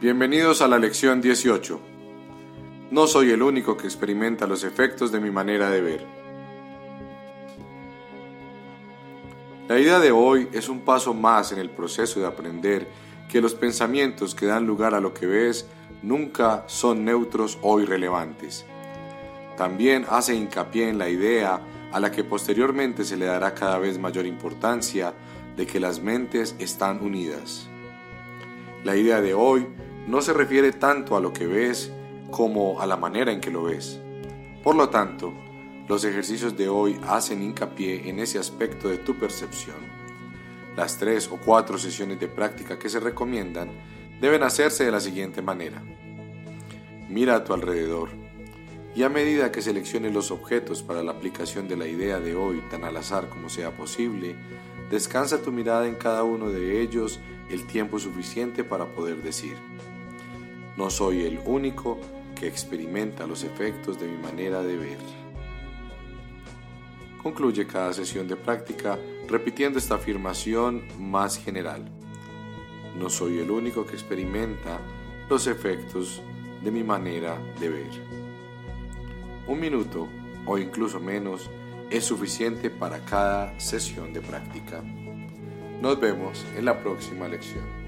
Bienvenidos a la lección 18. No soy el único que experimenta los efectos de mi manera de ver. La idea de hoy es un paso más en el proceso de aprender que los pensamientos que dan lugar a lo que ves nunca son neutros o irrelevantes. También hace hincapié en la idea a la que posteriormente se le dará cada vez mayor importancia de que las mentes están unidas. La idea de hoy no se refiere tanto a lo que ves como a la manera en que lo ves. Por lo tanto, los ejercicios de hoy hacen hincapié en ese aspecto de tu percepción. Las tres o cuatro sesiones de práctica que se recomiendan deben hacerse de la siguiente manera. Mira a tu alrededor y a medida que selecciones los objetos para la aplicación de la idea de hoy tan al azar como sea posible, descansa tu mirada en cada uno de ellos el tiempo suficiente para poder decir, no soy el único que experimenta los efectos de mi manera de ver. Concluye cada sesión de práctica repitiendo esta afirmación más general. No soy el único que experimenta los efectos de mi manera de ver. Un minuto o incluso menos es suficiente para cada sesión de práctica. Nos vemos en la próxima lección.